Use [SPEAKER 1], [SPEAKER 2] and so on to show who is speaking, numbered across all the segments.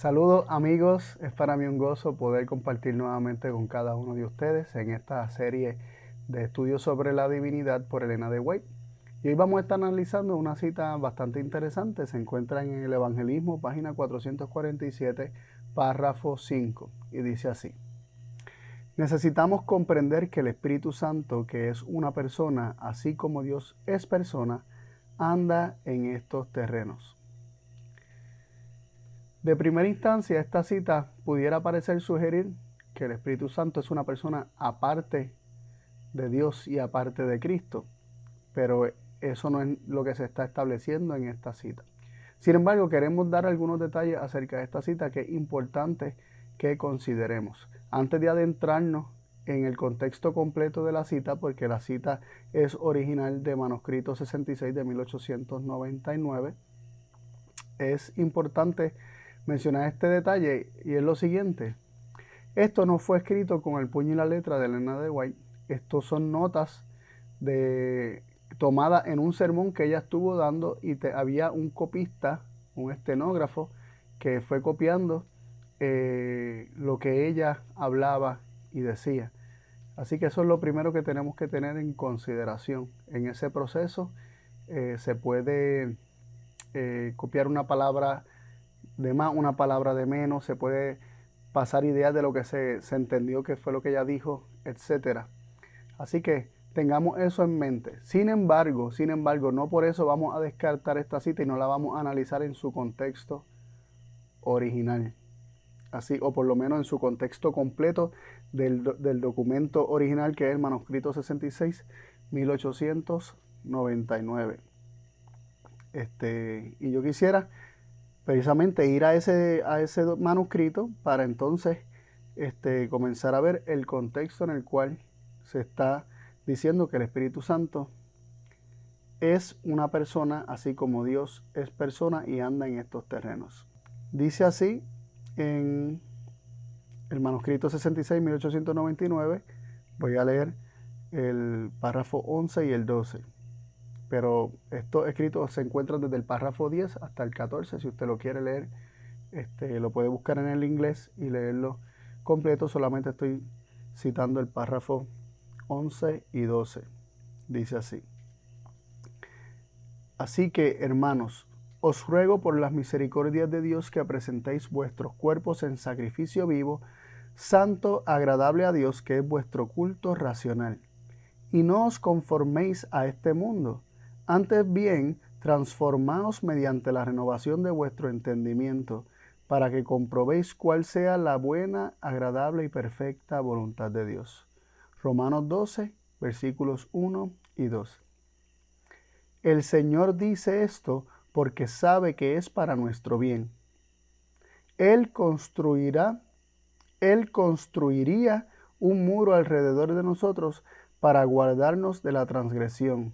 [SPEAKER 1] Saludos amigos, es para mí un gozo poder compartir nuevamente con cada uno de ustedes en esta serie de estudios sobre la divinidad por Elena de White. Y hoy vamos a estar analizando una cita bastante interesante, se encuentra en el Evangelismo, página 447, párrafo 5, y dice así. Necesitamos comprender que el Espíritu Santo, que es una persona, así como Dios es persona, anda en estos terrenos. De primera instancia, esta cita pudiera parecer sugerir que el Espíritu Santo es una persona aparte de Dios y aparte de Cristo, pero eso no es lo que se está estableciendo en esta cita. Sin embargo, queremos dar algunos detalles acerca de esta cita que es importante que consideremos. Antes de adentrarnos en el contexto completo de la cita, porque la cita es original de manuscrito 66 de 1899, es importante mencionar este detalle y es lo siguiente. Esto no fue escrito con el puño y la letra de Elena de White. Estos son notas de, tomadas en un sermón que ella estuvo dando y había un copista, un estenógrafo, que fue copiando eh, lo que ella hablaba y decía. Así que eso es lo primero que tenemos que tener en consideración. En ese proceso eh, se puede eh, copiar una palabra de más, una palabra de menos, se puede pasar ideas de lo que se, entendió que fue lo que ella dijo, etc. Así que tengamos eso en mente. Sin embargo, sin embargo, no por eso vamos a descartar esta cita y no la vamos a analizar en su contexto original. Así, o por lo menos en su contexto completo del, del documento original que es el manuscrito 66, 1899. Este, y yo quisiera precisamente ir a ese, a ese manuscrito para entonces este, comenzar a ver el contexto en el cual se está diciendo que el Espíritu Santo es una persona, así como Dios es persona y anda en estos terrenos. Dice así en el manuscrito 66, 1899, voy a leer el párrafo 11 y el 12 pero estos escritos se encuentran desde el párrafo 10 hasta el 14. Si usted lo quiere leer, este, lo puede buscar en el inglés y leerlo completo. Solamente estoy citando el párrafo 11 y 12. Dice así. Así que, hermanos, os ruego por las misericordias de Dios que presentéis vuestros cuerpos en sacrificio vivo, santo, agradable a Dios, que es vuestro culto racional. Y no os conforméis a este mundo antes bien, transformaos mediante la renovación de vuestro entendimiento, para que comprobéis cuál sea la buena, agradable y perfecta voluntad de Dios. Romanos 12, versículos 1 y 2. El Señor dice esto porque sabe que es para nuestro bien. Él construirá, Él construiría un muro alrededor de nosotros para guardarnos de la transgresión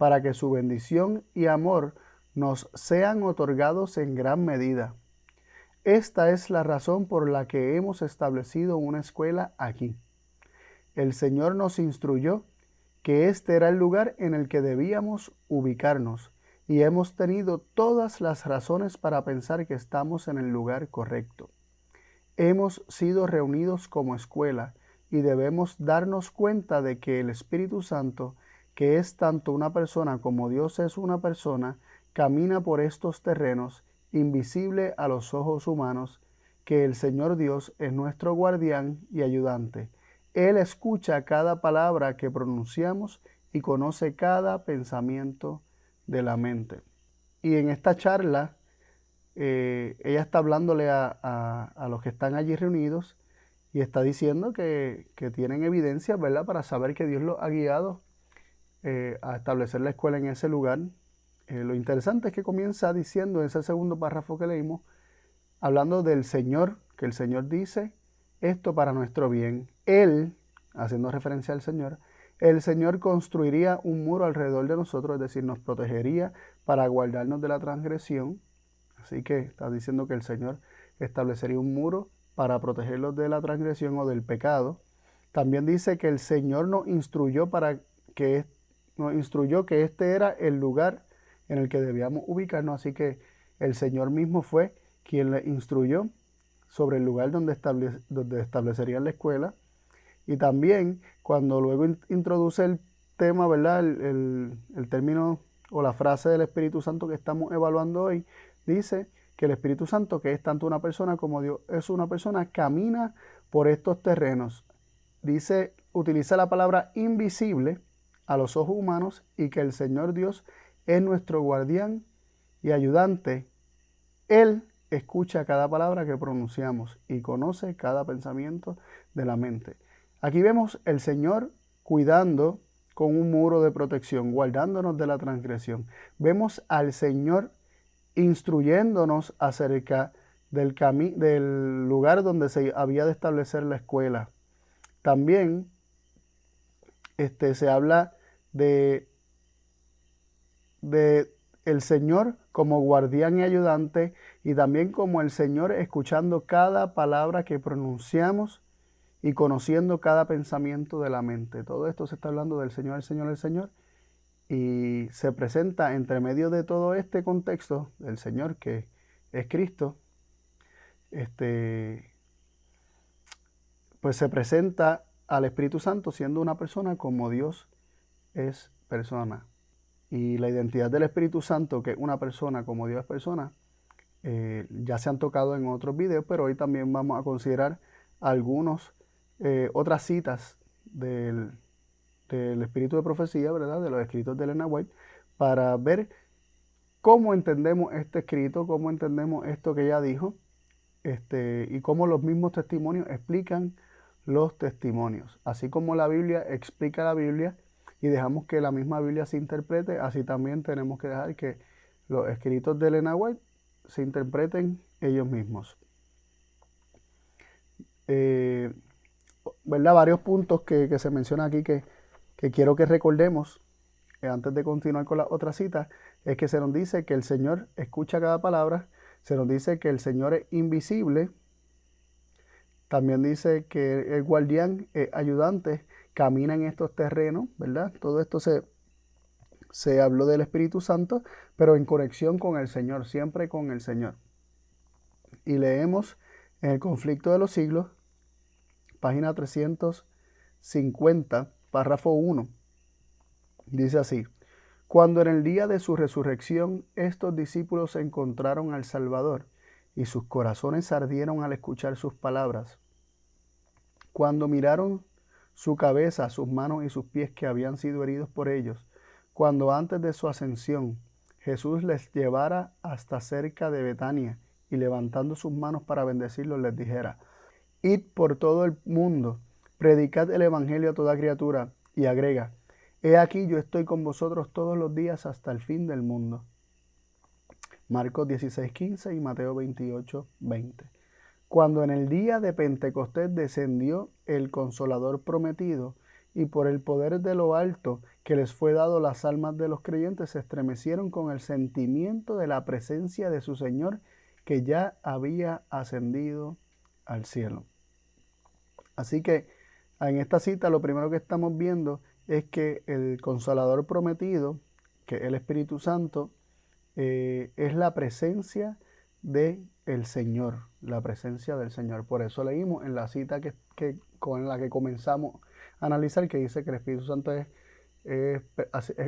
[SPEAKER 1] para que su bendición y amor nos sean otorgados en gran medida. Esta es la razón por la que hemos establecido una escuela aquí. El Señor nos instruyó que este era el lugar en el que debíamos ubicarnos y hemos tenido todas las razones para pensar que estamos en el lugar correcto. Hemos sido reunidos como escuela y debemos darnos cuenta de que el Espíritu Santo que es tanto una persona como Dios es una persona, camina por estos terrenos, invisible a los ojos humanos, que el Señor Dios es nuestro guardián y ayudante. Él escucha cada palabra que pronunciamos y conoce cada pensamiento de la mente. Y en esta charla, eh, ella está hablándole a, los que están allí reunidos y está diciendo que, que tienen evidencia, ¿verdad?, para saber que Dios los ha guiado eh, a establecer la escuela en ese lugar. Eh, lo interesante es que comienza diciendo en ese segundo párrafo que leímos, hablando del Señor, que el Señor dice esto para nuestro bien. Él, haciendo referencia al Señor, el Señor construiría un muro alrededor de nosotros, es decir, nos protegería para guardarnos de la transgresión. Así que está diciendo que el Señor establecería un muro para protegerlos de la transgresión o del pecado. También dice que el Señor nos instruyó para que nos instruyó que este era el lugar en el que debíamos ubicarnos, así que el Señor mismo fue quien le instruyó sobre el lugar donde, donde establecerían la escuela. Y también cuando luego introduce el tema, ¿verdad? El, el, término o la frase del Espíritu Santo que estamos evaluando hoy, dice que el Espíritu Santo, que es tanto una persona como Dios, es una persona, camina por estos terrenos. Dice, utiliza la palabra invisible a los ojos humanos y que el Señor Dios es nuestro guardián y ayudante. Él escucha cada palabra que pronunciamos y conoce cada pensamiento de la mente. Aquí vemos el Señor cuidando con un muro de protección, guardándonos de la transgresión. Vemos al Señor instruyéndonos acerca del, del lugar donde se había de establecer la escuela. También este, se habla de, de el Señor como guardián y ayudante y también como el Señor escuchando cada palabra que pronunciamos y conociendo cada pensamiento de la mente. Todo esto se está hablando del Señor, el Señor, el Señor. Y se presenta entre medio de todo este contexto del Señor que es Cristo, este, pues se presenta al Espíritu Santo siendo una persona como Dios es persona. Y la identidad del Espíritu Santo, que es una persona como Dios es persona, eh, ya se han tocado en otros videos, pero hoy también vamos a considerar algunos, eh, otras citas del, del, Espíritu de Profecía, ¿verdad? De los escritos de Elena White, para ver cómo entendemos este escrito, cómo entendemos esto que ella dijo, este, y cómo los mismos testimonios explican los testimonios. Así como la Biblia explica la Biblia, y dejamos que la misma Biblia se interprete, así también tenemos que dejar que los escritos de Elena White se interpreten ellos mismos. Eh, ¿verdad? Varios puntos que, se mencionan aquí que, quiero que recordemos eh, antes de continuar con la otra cita, es que se nos dice que el Señor escucha cada palabra, se nos dice que el Señor es invisible, también dice que el guardián es ayudante, camina en estos terrenos, ¿verdad? Todo esto se, se habló del Espíritu Santo, pero en conexión con el Señor, siempre con el Señor. Y leemos en el conflicto de los siglos, página 350, párrafo 1. Dice así, cuando en el día de su resurrección estos discípulos encontraron al Salvador y sus corazones ardieron al escuchar sus palabras, cuando miraron su cabeza, sus manos y sus pies que habían sido heridos por ellos, cuando antes de su ascensión Jesús les llevara hasta cerca de Betania y levantando sus manos para bendecirlos les dijera, Id por todo el mundo, predicad el Evangelio a toda criatura y agrega, He aquí yo estoy con vosotros todos los días hasta el fin del mundo. Marcos 16:15 y Mateo 28:20 cuando en el día de Pentecostés descendió el consolador prometido, y por el poder de lo alto que les fue dado las almas de los creyentes se estremecieron con el sentimiento de la presencia de su Señor que ya había ascendido al cielo. Así que en esta cita lo primero que estamos viendo es que el consolador prometido, que el Espíritu Santo, eh, es la presencia de el Señor, la presencia del Señor. Por eso leímos en la cita que, con la que comenzamos a analizar que dice que el Espíritu Santo es, es,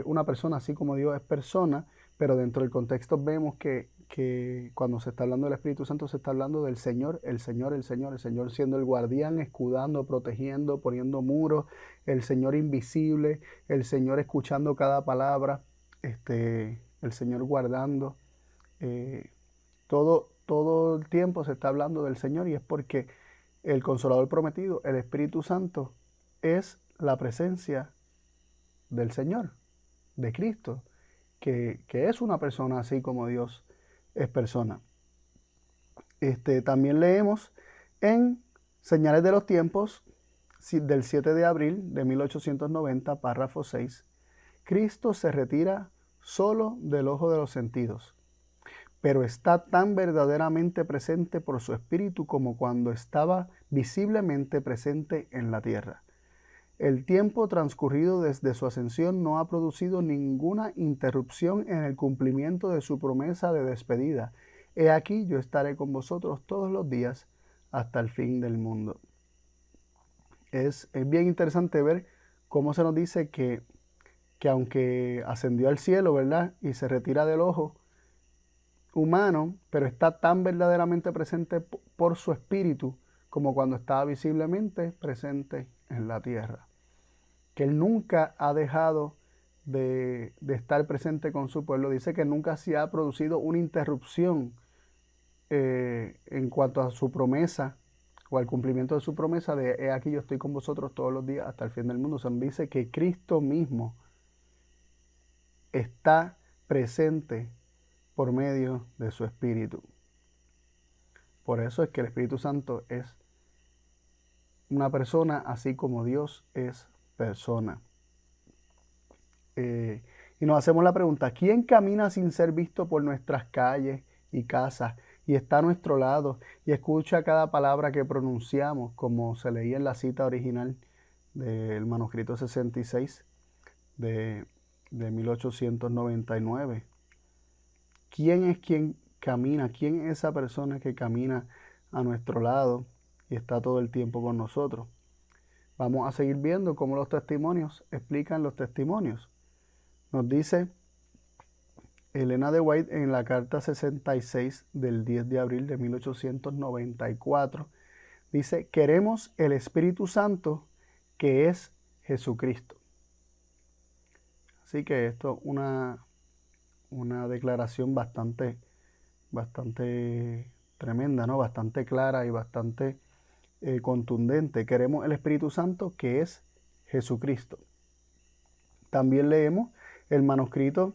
[SPEAKER 1] una persona así como Dios es persona, pero dentro del contexto vemos que, que, cuando se está hablando del Espíritu Santo se está hablando del Señor, el Señor, el Señor, el Señor siendo el guardián, escudando, protegiendo, poniendo muros, el Señor invisible, el Señor escuchando cada palabra, este, el Señor guardando. Eh, todo, todo el tiempo se está hablando del Señor y es porque el consolador prometido, el Espíritu Santo, es la presencia del Señor, de Cristo, que, es una persona así como Dios es persona. Este, también leemos en Señales de los Tiempos del 7 de abril de 1890, párrafo 6, Cristo se retira solo del ojo de los sentidos pero está tan verdaderamente presente por su espíritu como cuando estaba visiblemente presente en la tierra. El tiempo transcurrido desde su ascensión no ha producido ninguna interrupción en el cumplimiento de su promesa de despedida. he aquí yo estaré con vosotros todos los días hasta el fin del mundo. Es, es bien interesante ver cómo se nos dice que, que aunque ascendió al cielo, ¿verdad? Y se retira del ojo humano, pero está tan verdaderamente presente por su espíritu como cuando estaba visiblemente presente en la tierra. Que Él nunca ha dejado de, estar presente con su pueblo. Dice que nunca se ha producido una interrupción eh, en cuanto a su promesa o al cumplimiento de su promesa de he aquí yo estoy con vosotros todos los días hasta el fin del mundo. Se dice que Cristo mismo está presente por medio de su Espíritu. Por eso es que el Espíritu Santo es una persona así como Dios es persona. Eh, y nos hacemos la pregunta, ¿quién camina sin ser visto por nuestras calles y casas y está a nuestro lado y escucha cada palabra que pronunciamos, como se leía en la cita original del manuscrito 66 de, de 1899? ¿Quién es quien camina? ¿Quién es esa persona que camina a nuestro lado y está todo el tiempo con nosotros? Vamos a seguir viendo cómo los testimonios explican los testimonios. Nos dice Elena de White en la carta 66 del 10 de abril de 1894. Dice, queremos el Espíritu Santo que es Jesucristo. Así que esto es una, una declaración bastante, bastante tremenda, ¿no? Bastante clara y bastante eh, contundente. Queremos el Espíritu Santo que es Jesucristo. También leemos el manuscrito,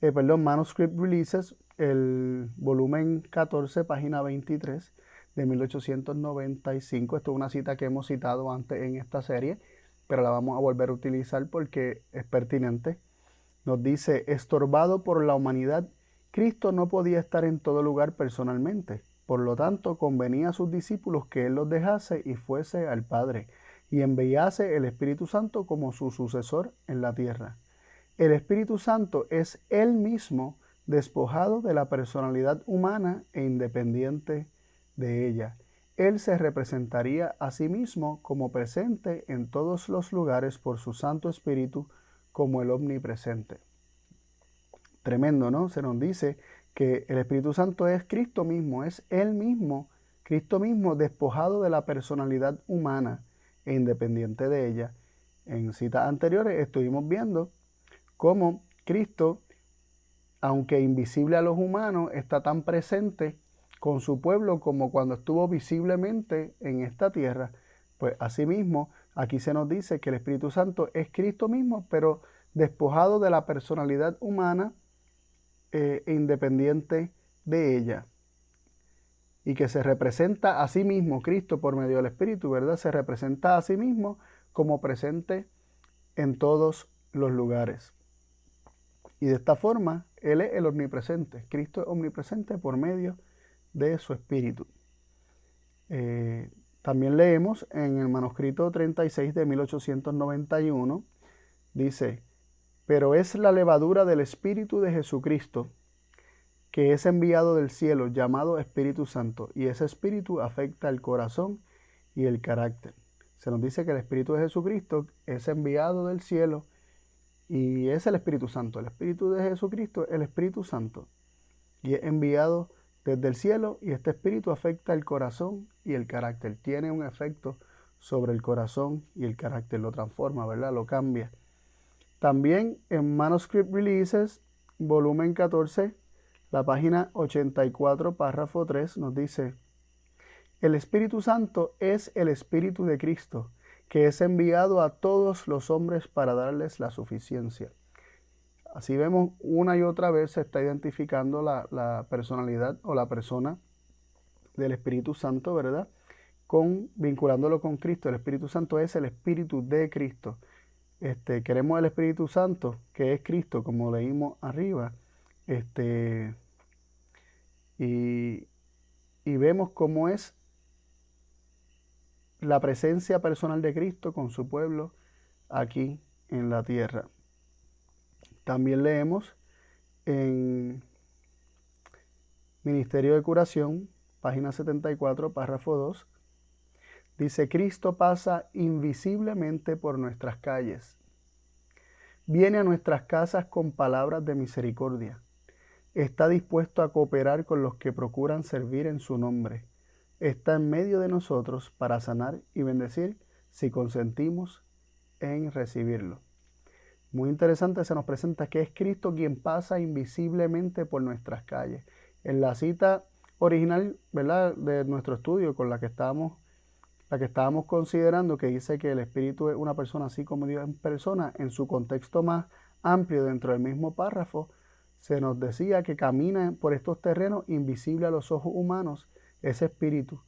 [SPEAKER 1] eh, perdón, Manuscript Releases, el volumen 14, página 23 de 1895. Esto es una cita que hemos citado antes en esta serie, pero la vamos a volver a utilizar porque es pertinente. Nos dice, estorbado por la humanidad, Cristo no podía estar en todo lugar personalmente. Por lo tanto, convenía a sus discípulos que Él los dejase y fuese al Padre, y enviase el Espíritu Santo como su sucesor en la tierra. El Espíritu Santo es Él mismo despojado de la personalidad humana e independiente de ella. Él se representaría a sí mismo como presente en todos los lugares por su Santo Espíritu como el omnipresente. Tremendo, ¿no? Se nos dice que el Espíritu Santo es Cristo mismo, es Él mismo, Cristo mismo despojado de la personalidad humana e independiente de ella. En citas anteriores estuvimos viendo cómo Cristo, aunque invisible a los humanos, está tan presente con su pueblo como cuando estuvo visiblemente en esta tierra. Pues asimismo, aquí se nos dice que el Espíritu Santo es Cristo mismo, pero despojado de la personalidad humana e independiente de ella. Y que se representa a sí mismo, Cristo por medio del Espíritu, ¿verdad? Se representa a sí mismo como presente en todos los lugares. Y de esta forma, Él es el omnipresente. Cristo es omnipresente por medio de su Espíritu. Eh, también leemos en el manuscrito 36 de 1891, dice, pero es la levadura del Espíritu de Jesucristo, que es enviado del cielo, llamado Espíritu Santo, y ese Espíritu afecta el corazón y el carácter. Se nos dice que el Espíritu de Jesucristo es enviado del cielo y es el Espíritu Santo. El Espíritu de Jesucristo es el Espíritu Santo. Y es enviado desde el cielo y este Espíritu afecta el corazón y el carácter. Tiene un efecto sobre el corazón y el carácter. Lo transforma, ¿verdad? Lo cambia. También en Manuscript Releases, volumen 14, la página 84, párrafo 3, nos dice, el Espíritu Santo es el Espíritu de Cristo que es enviado a todos los hombres para darles la suficiencia. Así vemos una y otra vez se está identificando la, personalidad o la persona del Espíritu Santo, ¿verdad? Con, vinculándolo con Cristo. El Espíritu Santo es el Espíritu de Cristo. Este, queremos el Espíritu Santo, que es Cristo, como leímos arriba. Este, y, y vemos cómo es la presencia personal de Cristo con su pueblo aquí en la tierra. También leemos en Ministerio de Curación, página 74, párrafo 2. Dice, Cristo pasa invisiblemente por nuestras calles. Viene a nuestras casas con palabras de misericordia. Está dispuesto a cooperar con los que procuran servir en su nombre. Está en medio de nosotros para sanar y bendecir si consentimos en recibirlo. Muy interesante, se nos presenta que es Cristo quien pasa invisiblemente por nuestras calles. En la cita original, ¿verdad? De nuestro estudio con la que estábamos, la que estábamos considerando, que dice que el Espíritu es una persona así como Dios en persona, en su contexto más amplio dentro del mismo párrafo, se nos decía que camina por estos terrenos invisible a los ojos humanos ese Espíritu.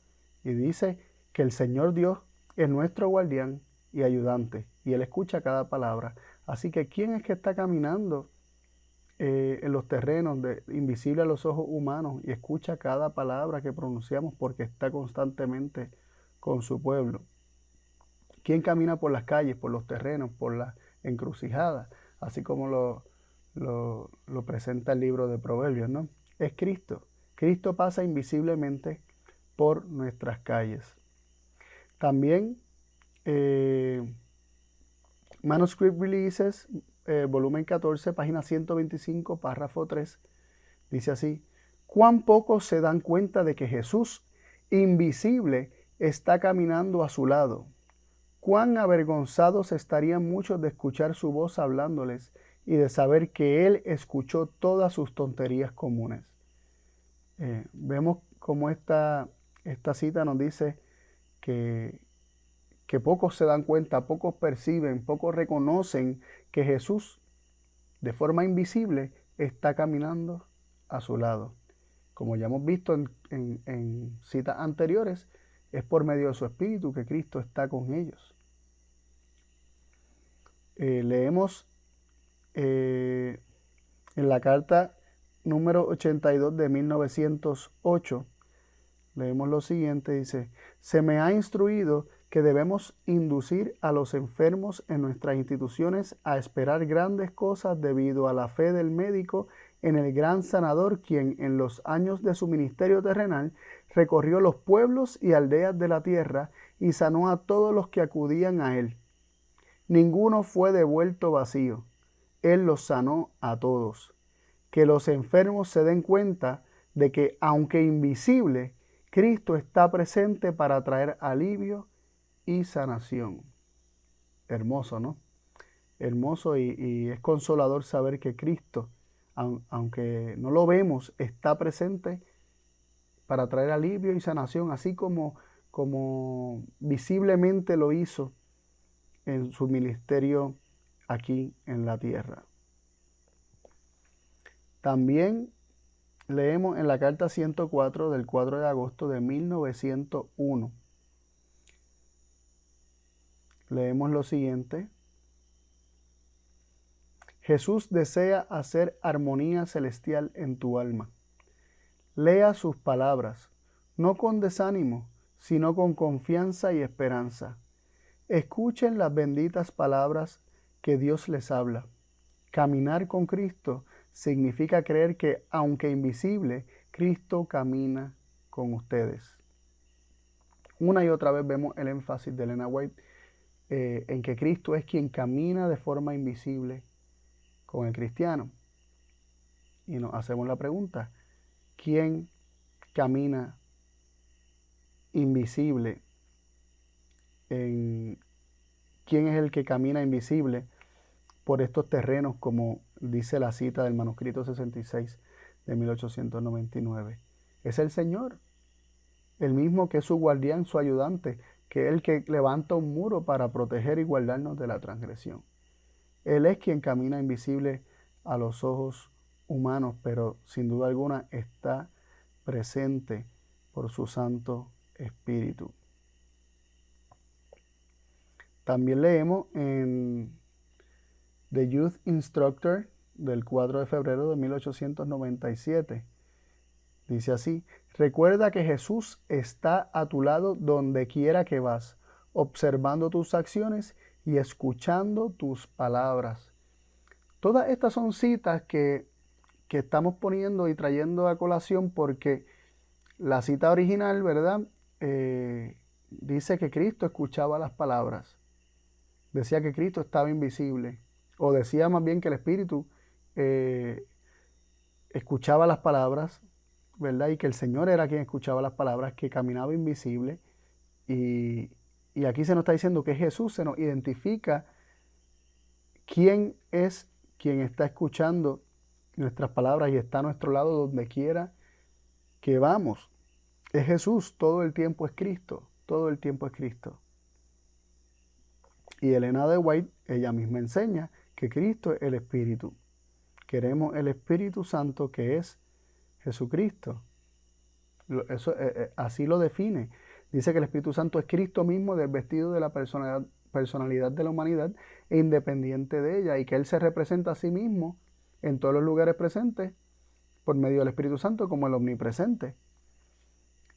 [SPEAKER 1] Y dice que el Señor Dios es nuestro guardián y ayudante, y Él escucha cada palabra. Así que, ¿quién es que está caminando eh, en los terrenos invisible a los ojos humanos y escucha cada palabra que pronunciamos porque está constantemente con su pueblo? ¿Quién camina por las calles, por los terrenos, por las encrucijadas? Así como lo, lo, lo presenta el libro de Proverbios, ¿no? Es Cristo. Cristo pasa invisiblemente por nuestras calles. También eh, Manuscript Releases, eh, volumen 14, página 125, párrafo 3, dice así, cuán pocos se dan cuenta de que Jesús, invisible, está caminando a su lado. Cuán avergonzados estarían muchos de escuchar su voz hablándoles y de saber que Él escuchó todas sus tonterías comunes. Eh, vemos cómo esta, esta cita nos dice que que pocos se dan cuenta, pocos perciben, pocos reconocen que Jesús, de forma invisible, está caminando a su lado. Como ya hemos visto en, citas anteriores, es por medio de su Espíritu que Cristo está con ellos. Eh, leemos eh, en la carta número 82 de 1908, leemos lo siguiente, dice, se me ha instruido que debemos inducir a los enfermos en nuestras instituciones a esperar grandes cosas debido a la fe del médico en el gran sanador quien en los años de su ministerio terrenal recorrió los pueblos y aldeas de la tierra y sanó a todos los que acudían a él. Ninguno fue devuelto vacío. Él los sanó a todos. Que los enfermos se den cuenta de que, aunque invisible, Cristo está presente para traer alivio y sanación. Hermoso, ¿no? Hermoso y, es consolador saber que Cristo, aunque no lo vemos, está presente para traer alivio y sanación, así como, como visiblemente lo hizo en su ministerio aquí en la tierra. También leemos en la carta 104 del 4 de agosto de 1901 leemos lo siguiente. Jesús desea hacer armonía celestial en tu alma. Lea sus palabras, no con desánimo, sino con confianza y esperanza. Escuchen las benditas palabras que Dios les habla. Caminar con Cristo significa creer que, aunque invisible, Cristo camina con ustedes. Una y otra vez vemos el énfasis de Elena White eh, en que Cristo es quien camina de forma invisible con el cristiano. Y nos hacemos la pregunta, ¿quién camina invisible? En, ¿Quién es el que camina invisible por estos terrenos, como dice la cita del manuscrito 66 de 1899? Es el Señor, el mismo que es su guardián, su ayudante, que es el que levanta un muro para proteger y guardarnos de la transgresión. Él es quien camina invisible a los ojos humanos, pero sin duda alguna está presente por su Santo Espíritu. También leemos en The Youth Instructor del 4 de febrero de 1897. Dice así, Recuerda que Jesús está a tu lado donde quiera que vas, observando tus acciones y escuchando tus palabras. Todas estas son citas que que estamos poniendo y trayendo a colación porque la cita original, ¿verdad? Eh, dice que Cristo escuchaba las palabras. Decía que Cristo estaba invisible. O decía más bien que el Espíritu eh, escuchaba las palabras, ¿verdad? Y que el Señor era quien escuchaba las palabras, que caminaba invisible. Y, y aquí se nos está diciendo que Jesús se nos identifica quién es quien está escuchando nuestras palabras y está a nuestro lado donde quiera que vamos. Es Jesús, todo el tiempo es Cristo, todo el tiempo es Cristo. Y Elena de White, ella misma enseña que Cristo es el Espíritu. Queremos el Espíritu Santo que es Jesucristo. Eso, eh, eh, así lo define. Dice que el Espíritu Santo es Cristo mismo desvestido de la personalidad, personalidad de la humanidad independiente de ella y que Él se representa a sí mismo en todos los lugares presentes por medio del Espíritu Santo como el omnipresente.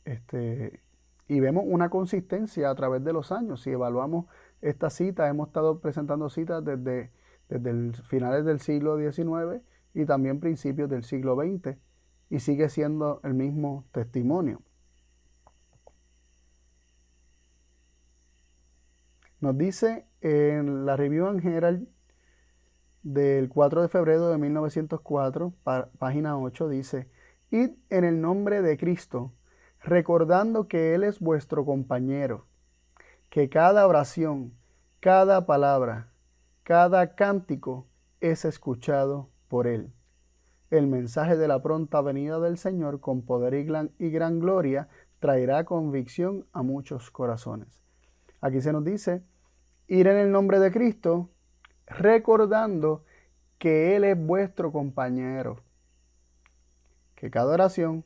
[SPEAKER 1] Este, y vemos una consistencia a través de los años. Si evaluamos esta cita, hemos estado presentando citas desde, desde finales del siglo XIX y también principios del siglo XX y sigue siendo el mismo testimonio. Nos dice en la Review General del 4 de febrero de 1904, página 8, dice, Id en el nombre de Cristo, recordando que Él es vuestro compañero, que cada oración, cada palabra, cada cántico es escuchado por Él. El mensaje de la pronta venida del Señor con poder y gran, gloria traerá convicción a muchos corazones. Aquí se nos dice, ir en el nombre de Cristo, recordando que Él es vuestro compañero. Que cada oración,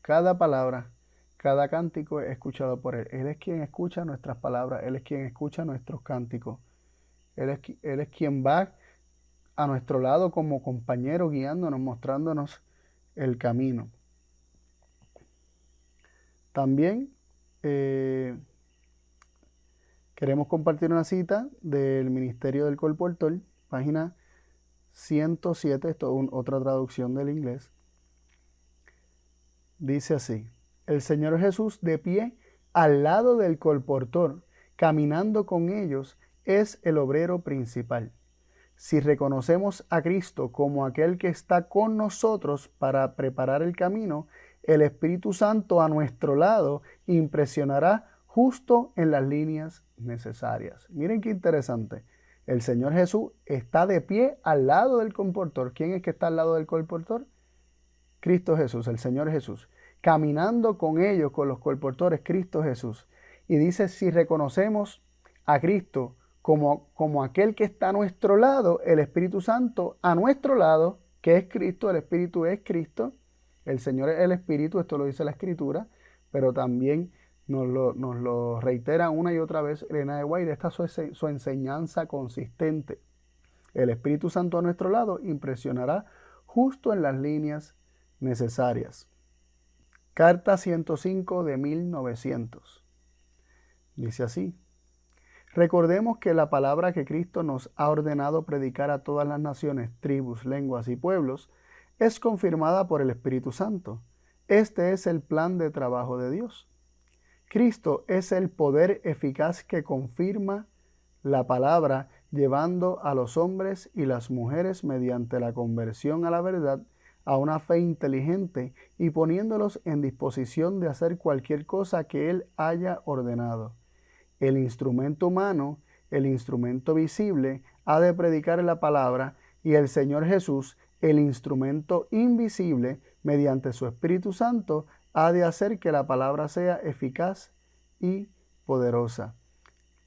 [SPEAKER 1] cada palabra, cada cántico es escuchado por Él. Él es quien escucha nuestras palabras, Él es quien escucha nuestros cánticos. Él es, él es quien va a nuestro lado como compañero, guiándonos, mostrándonos el camino. También eh, Queremos compartir una cita del Ministerio del Colportor, página 107, esto es otra traducción del inglés. Dice así, el Señor Jesús de pie al lado del colportor, caminando con ellos, es el obrero principal. Si reconocemos a Cristo como aquel que está con nosotros para preparar el camino, el Espíritu Santo a nuestro lado impresionará justo en las líneas necesarias. Miren qué interesante. El Señor Jesús está de pie al lado del comportor. ¿Quién es que está al lado del colportor? Cristo Jesús, el Señor Jesús. Caminando con ellos, con los colportores, Cristo Jesús. Y dice, si reconocemos a Cristo como, como aquel que está a nuestro lado, el Espíritu Santo a nuestro lado, que es Cristo, el Espíritu es Cristo, el Señor es el Espíritu, esto lo dice la Escritura, pero también nos lo, reitera una y otra vez Elena de White. Esta es su, enseñanza consistente. El Espíritu Santo a nuestro lado impresionará justo en las líneas necesarias. Carta 105 de 1900. Dice así. Recordemos que la palabra que Cristo nos ha ordenado predicar a todas las naciones, tribus, lenguas y pueblos es confirmada por el Espíritu Santo. Este es el plan de trabajo de Dios. Cristo es el poder eficaz que confirma la palabra, llevando a los hombres y las mujeres mediante la conversión a la verdad a una fe inteligente y poniéndolos en disposición de hacer cualquier cosa que Él haya ordenado. El instrumento humano, el instrumento visible, ha de predicar la palabra y el Señor Jesús, el instrumento invisible, mediante su Espíritu Santo, ha de hacer que la palabra sea eficaz y poderosa.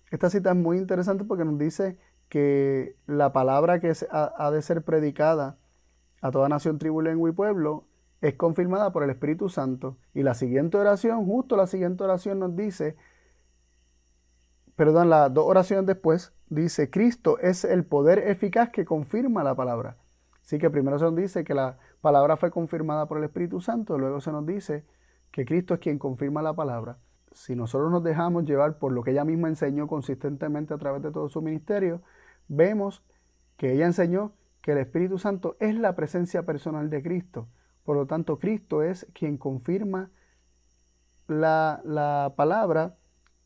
[SPEAKER 1] Esta cita es muy interesante porque nos dice que la palabra que ha de ser predicada a toda nación, tribu, lengua y pueblo es confirmada por el Espíritu Santo. Y la siguiente oración, justo la siguiente oración nos dice, perdón, las dos oraciones después, dice, Cristo es el poder eficaz que confirma la palabra. Así que primero se nos dice que la palabra fue confirmada por el Espíritu Santo, luego se nos dice que Cristo es quien confirma la palabra. Si nosotros nos dejamos llevar por lo que ella misma enseñó consistentemente a través de todo su ministerio, vemos que ella enseñó que el Espíritu Santo es la presencia personal de Cristo. Por lo tanto, Cristo es quien confirma la, la palabra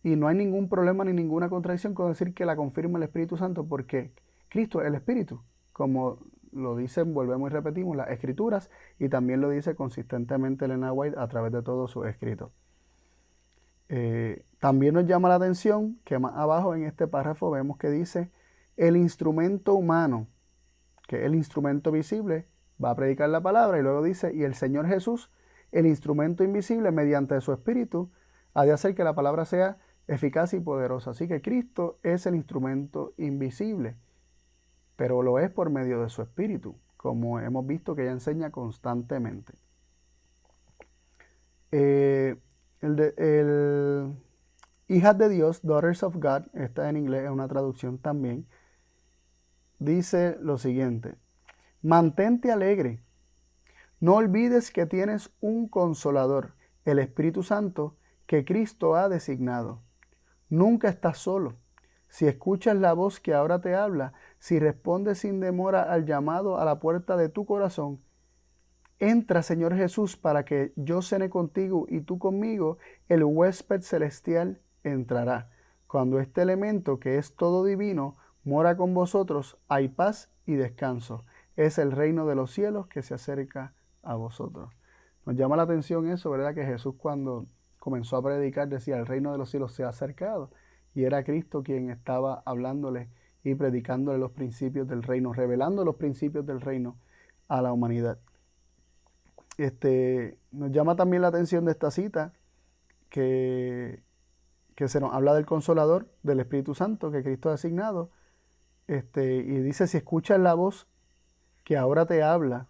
[SPEAKER 1] y no hay ningún problema ni ninguna contradicción con decir que la confirma el Espíritu Santo porque Cristo es el Espíritu, como lo dicen, volvemos y repetimos, las escrituras y también lo dice consistentemente Elena White a través de todos sus escritos. Eh, también nos llama la atención que más abajo en este párrafo vemos que dice el instrumento humano, que es el instrumento visible, va a predicar la palabra y luego dice, y el Señor Jesús, el instrumento invisible, mediante su espíritu, ha de hacer que la palabra sea eficaz y poderosa. Así que Cristo es el instrumento invisible pero lo es por medio de su espíritu, como hemos visto que ella enseña constantemente. Eh, el, Hijas de Dios, Daughters of God, está en inglés, es una traducción también, dice lo siguiente, mantente alegre, no olvides que tienes un consolador, el Espíritu Santo, que Cristo ha designado. Nunca estás solo. Si escuchas la voz que ahora te habla, si respondes sin demora al llamado a la puerta de tu corazón, entra, Señor Jesús, para que yo cene contigo y tú conmigo, el huésped celestial entrará. Cuando este elemento, que es todo divino, mora con vosotros, hay paz y descanso. Es el reino de los cielos que se acerca a vosotros. Nos llama la atención eso, ¿verdad? Que Jesús cuando comenzó a predicar decía, el reino de los cielos se ha acercado. Y era Cristo quien estaba hablándole y predicándole los principios del reino, revelando los principios del reino a la humanidad. Este, nos llama también la atención de esta cita que, que se nos habla del consolador, del Espíritu Santo que Cristo ha asignado. Este, y dice, si escuchas la voz que ahora te habla,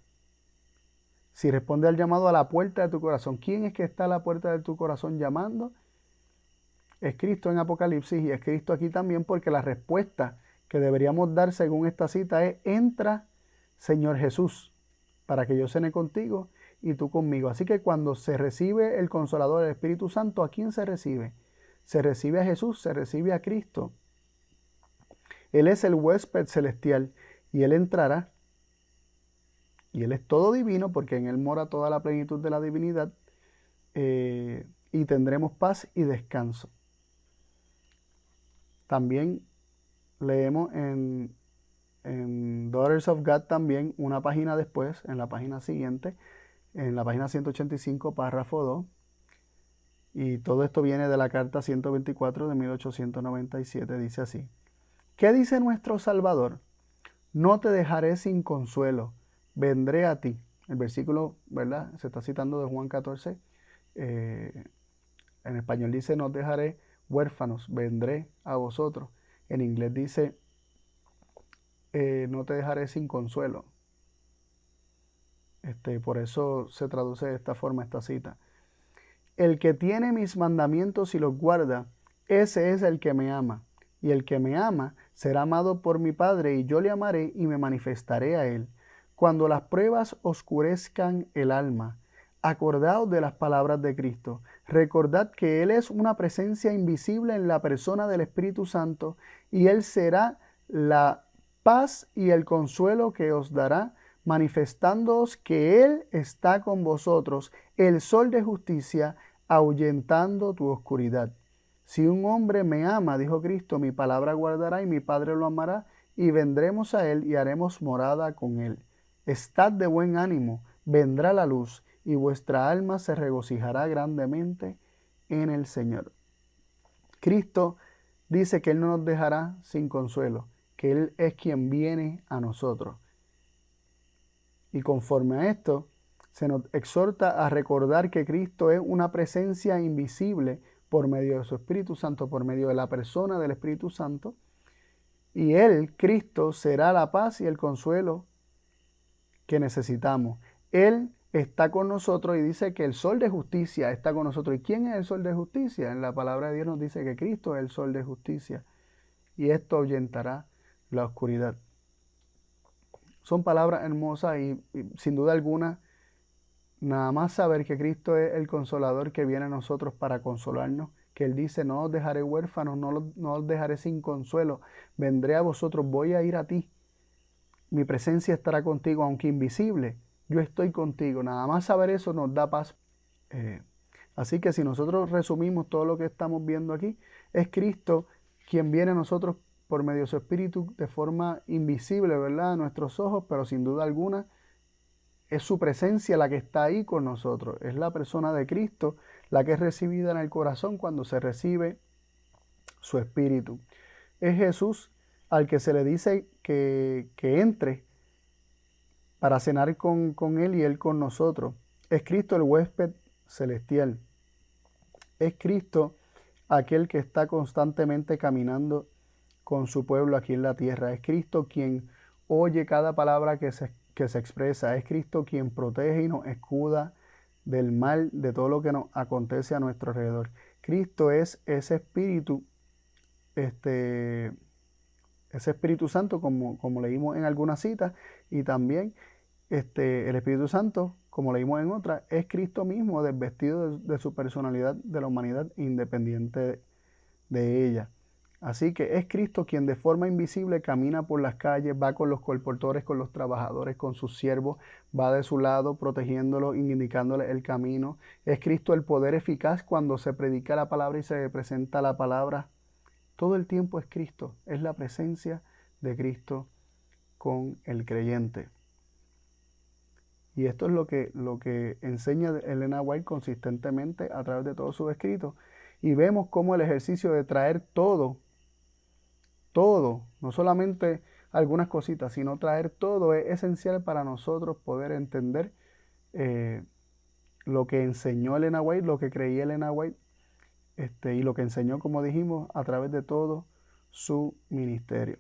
[SPEAKER 1] si responde al llamado a la puerta de tu corazón, ¿quién es que está a la puerta de tu corazón llamando? Es Cristo en Apocalipsis y es Cristo aquí también porque la respuesta que deberíamos dar según esta cita es, entra Señor Jesús, para que yo cene contigo y tú conmigo. Así que cuando se recibe el consolador, el Espíritu Santo, ¿a quién se recibe? Se recibe a Jesús, se recibe a Cristo. Él es el huésped celestial y Él entrará. Y Él es todo divino porque en Él mora toda la plenitud de la divinidad eh, y tendremos paz y descanso. También leemos en, en Daughters of God también una página después, en la página siguiente, en la página 185, párrafo 2. Y todo esto viene de la carta 124 de 1897. Dice así. ¿Qué dice nuestro Salvador? No te dejaré sin consuelo, vendré a ti. El versículo, ¿verdad? Se está citando de Juan 14. Eh, en español dice, no dejaré huérfanos, vendré a vosotros. En inglés dice, eh, no te dejaré sin consuelo. Este, por eso se traduce de esta forma esta cita. El que tiene mis mandamientos y los guarda, ese es el que me ama. Y el que me ama será amado por mi Padre, y yo le amaré y me manifestaré a él. Cuando las pruebas oscurezcan el alma, acordaos de las palabras de Cristo. Recordad que Él es una presencia invisible en la persona del Espíritu Santo y Él será la paz y el consuelo que os dará, manifestándoos que Él está con vosotros, el sol de justicia, ahuyentando tu oscuridad. Si un hombre me ama, dijo Cristo, mi palabra guardará y mi Padre lo amará, y vendremos a Él y haremos morada con Él. Estad de buen ánimo, vendrá la luz y vuestra alma se regocijará grandemente en el Señor. Cristo dice que Él no nos dejará sin consuelo, que Él es quien viene a nosotros. Y conforme a esto, se nos exhorta a recordar que Cristo es una presencia invisible por medio de su Espíritu Santo, por medio de la persona del Espíritu Santo. Y Él, Cristo, será la paz y el consuelo que necesitamos. Él está con nosotros y dice que el sol de justicia está con nosotros. ¿Y quién es el sol de justicia? En la palabra de Dios nos dice que Cristo es el sol de justicia y esto ahuyentará la oscuridad. Son palabras hermosas y, sin duda alguna, nada más saber que Cristo es el consolador que viene a nosotros para consolarnos, que Él dice, no os dejaré huérfanos, no, no os dejaré sin consuelo, vendré a vosotros, voy a ir a ti mi presencia estará contigo, aunque invisible, yo estoy contigo. Nada más saber eso nos da paz. Eh, así que si nosotros resumimos todo lo que estamos viendo aquí, es Cristo quien viene a nosotros por medio de su Espíritu de forma invisible, ¿verdad? A nuestros ojos, pero sin duda alguna es su presencia la que está ahí con nosotros. Es la persona de Cristo la que es recibida en el corazón cuando se recibe su Espíritu. Es Jesús al que se le dice que, entre para cenar con, con Él y Él con nosotros. Es Cristo el huésped celestial. Es Cristo aquel que está constantemente caminando con su pueblo aquí en la tierra. Es Cristo quien oye cada palabra que se, que se expresa. Es Cristo quien protege y nos escuda del mal, de todo lo que nos acontece a nuestro alrededor. Cristo es ese espíritu, este, ese Espíritu Santo, como, como leímos en algunas citas, y también este, el Espíritu Santo, como leímos en otras, es Cristo mismo desvestido de, su personalidad de la humanidad independiente de ella. Así que es Cristo quien de forma invisible camina por las calles, va con los colportores, con los trabajadores, con sus siervos, va de su lado protegiéndolo, indicándole el camino. Es Cristo el poder eficaz cuando se predica la palabra y se presenta la palabra. Todo el tiempo es Cristo, es la presencia de Cristo con el creyente. Y esto es lo que, lo que enseña Elena White consistentemente a través de todos sus escritos. Y vemos cómo el ejercicio de traer todo todo, no solamente algunas cositas, sino traer todo es esencial para nosotros poder entender eh, lo que enseñó Elena White, lo que creía Elena White, este, y lo que enseñó, como dijimos, a través de todo su ministerio.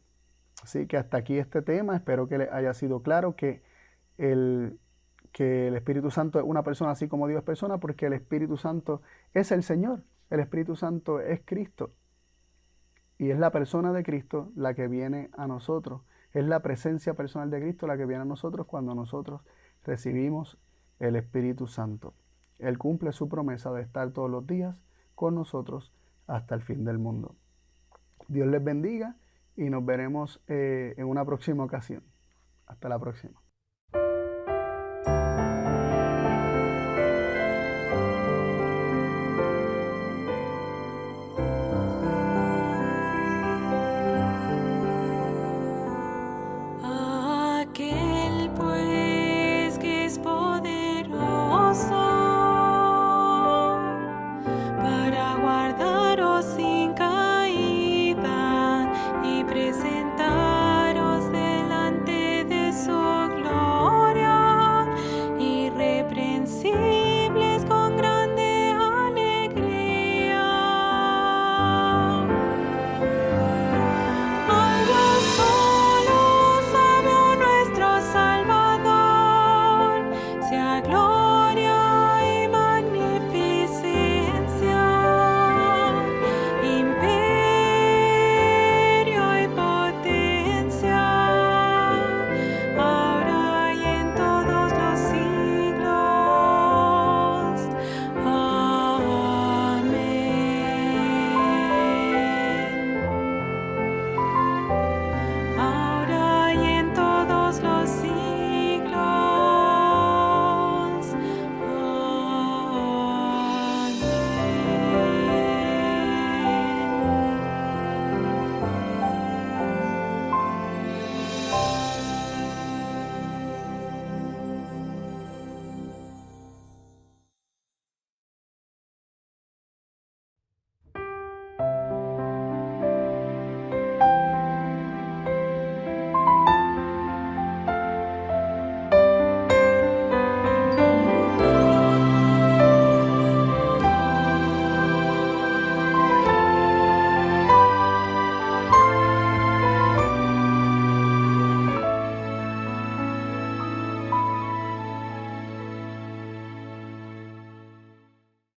[SPEAKER 1] Así que hasta aquí este tema, espero que les haya sido claro que el, que el Espíritu Santo es una persona así como Dios es persona, porque el Espíritu Santo es el Señor, el Espíritu Santo es Cristo. Y es la persona de Cristo la que viene a nosotros. Es la presencia personal de Cristo la que viene a nosotros cuando nosotros recibimos el Espíritu Santo. Él cumple su promesa de estar todos los días con nosotros hasta el fin del mundo. Dios les bendiga y nos veremos eh, en una próxima ocasión. Hasta la próxima.